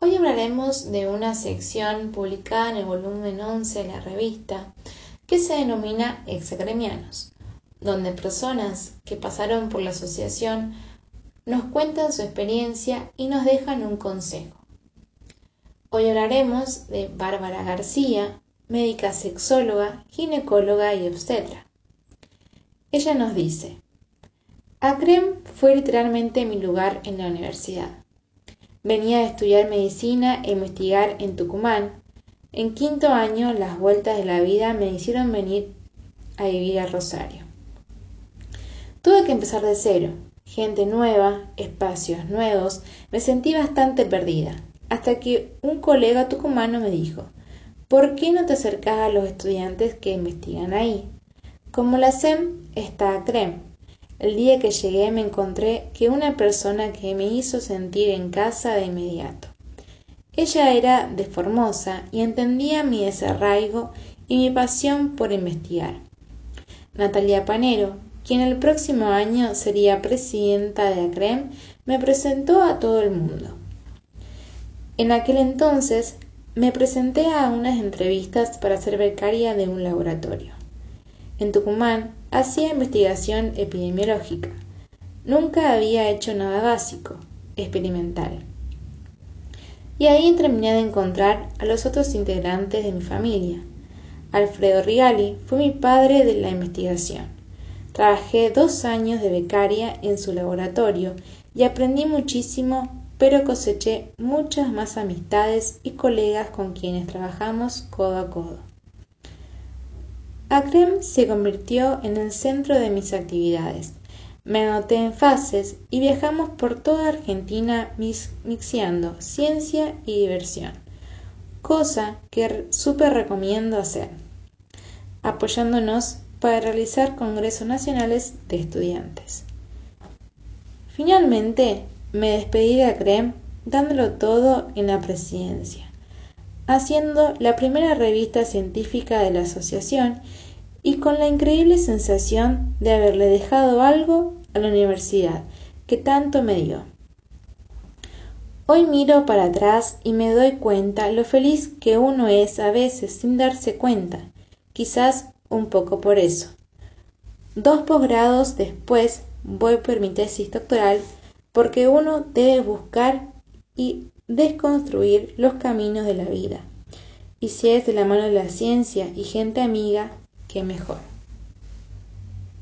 Hoy hablaremos de una sección publicada en el volumen 11 de la revista que se denomina Exagremianos, donde personas que pasaron por la asociación nos cuentan su experiencia y nos dejan un consejo. Hoy hablaremos de Bárbara García, médica sexóloga, ginecóloga y obstetra. Ella nos dice, ACREM fue literalmente mi lugar en la universidad. Venía a estudiar medicina e investigar en Tucumán. En quinto año, las vueltas de la vida me hicieron venir a vivir a Rosario. Tuve que empezar de cero, gente nueva, espacios nuevos, me sentí bastante perdida, hasta que un colega tucumano me dijo, ¿por qué no te acercas a los estudiantes que investigan ahí? Como la SEM está a CREM, el día que llegué me encontré que una persona que me hizo sentir en casa de inmediato. Ella era de Formosa y entendía mi desarraigo y mi pasión por investigar. Natalia Panero, quien el próximo año sería presidenta de ACREM, me presentó a todo el mundo. En aquel entonces me presenté a unas entrevistas para ser becaria de un laboratorio. En Tucumán hacía investigación epidemiológica. Nunca había hecho nada básico, experimental. Y ahí terminé de encontrar a los otros integrantes de mi familia. Alfredo Rigali fue mi padre de la investigación. Trabajé dos años de becaria en su laboratorio y aprendí muchísimo, pero coseché muchas más amistades y colegas con quienes trabajamos codo a codo. ACREM se convirtió en el centro de mis actividades. Me anoté en fases y viajamos por toda Argentina mixeando ciencia y diversión, cosa que súper recomiendo hacer, apoyándonos para realizar congresos nacionales de estudiantes. Finalmente, me despedí de ACREM dándolo todo en la presidencia haciendo la primera revista científica de la asociación y con la increíble sensación de haberle dejado algo a la universidad que tanto me dio. Hoy miro para atrás y me doy cuenta lo feliz que uno es a veces sin darse cuenta, quizás un poco por eso. Dos posgrados después voy por mi tesis doctoral porque uno debe buscar y desconstruir los caminos de la vida. Y si es de la mano de la ciencia y gente amiga, qué mejor.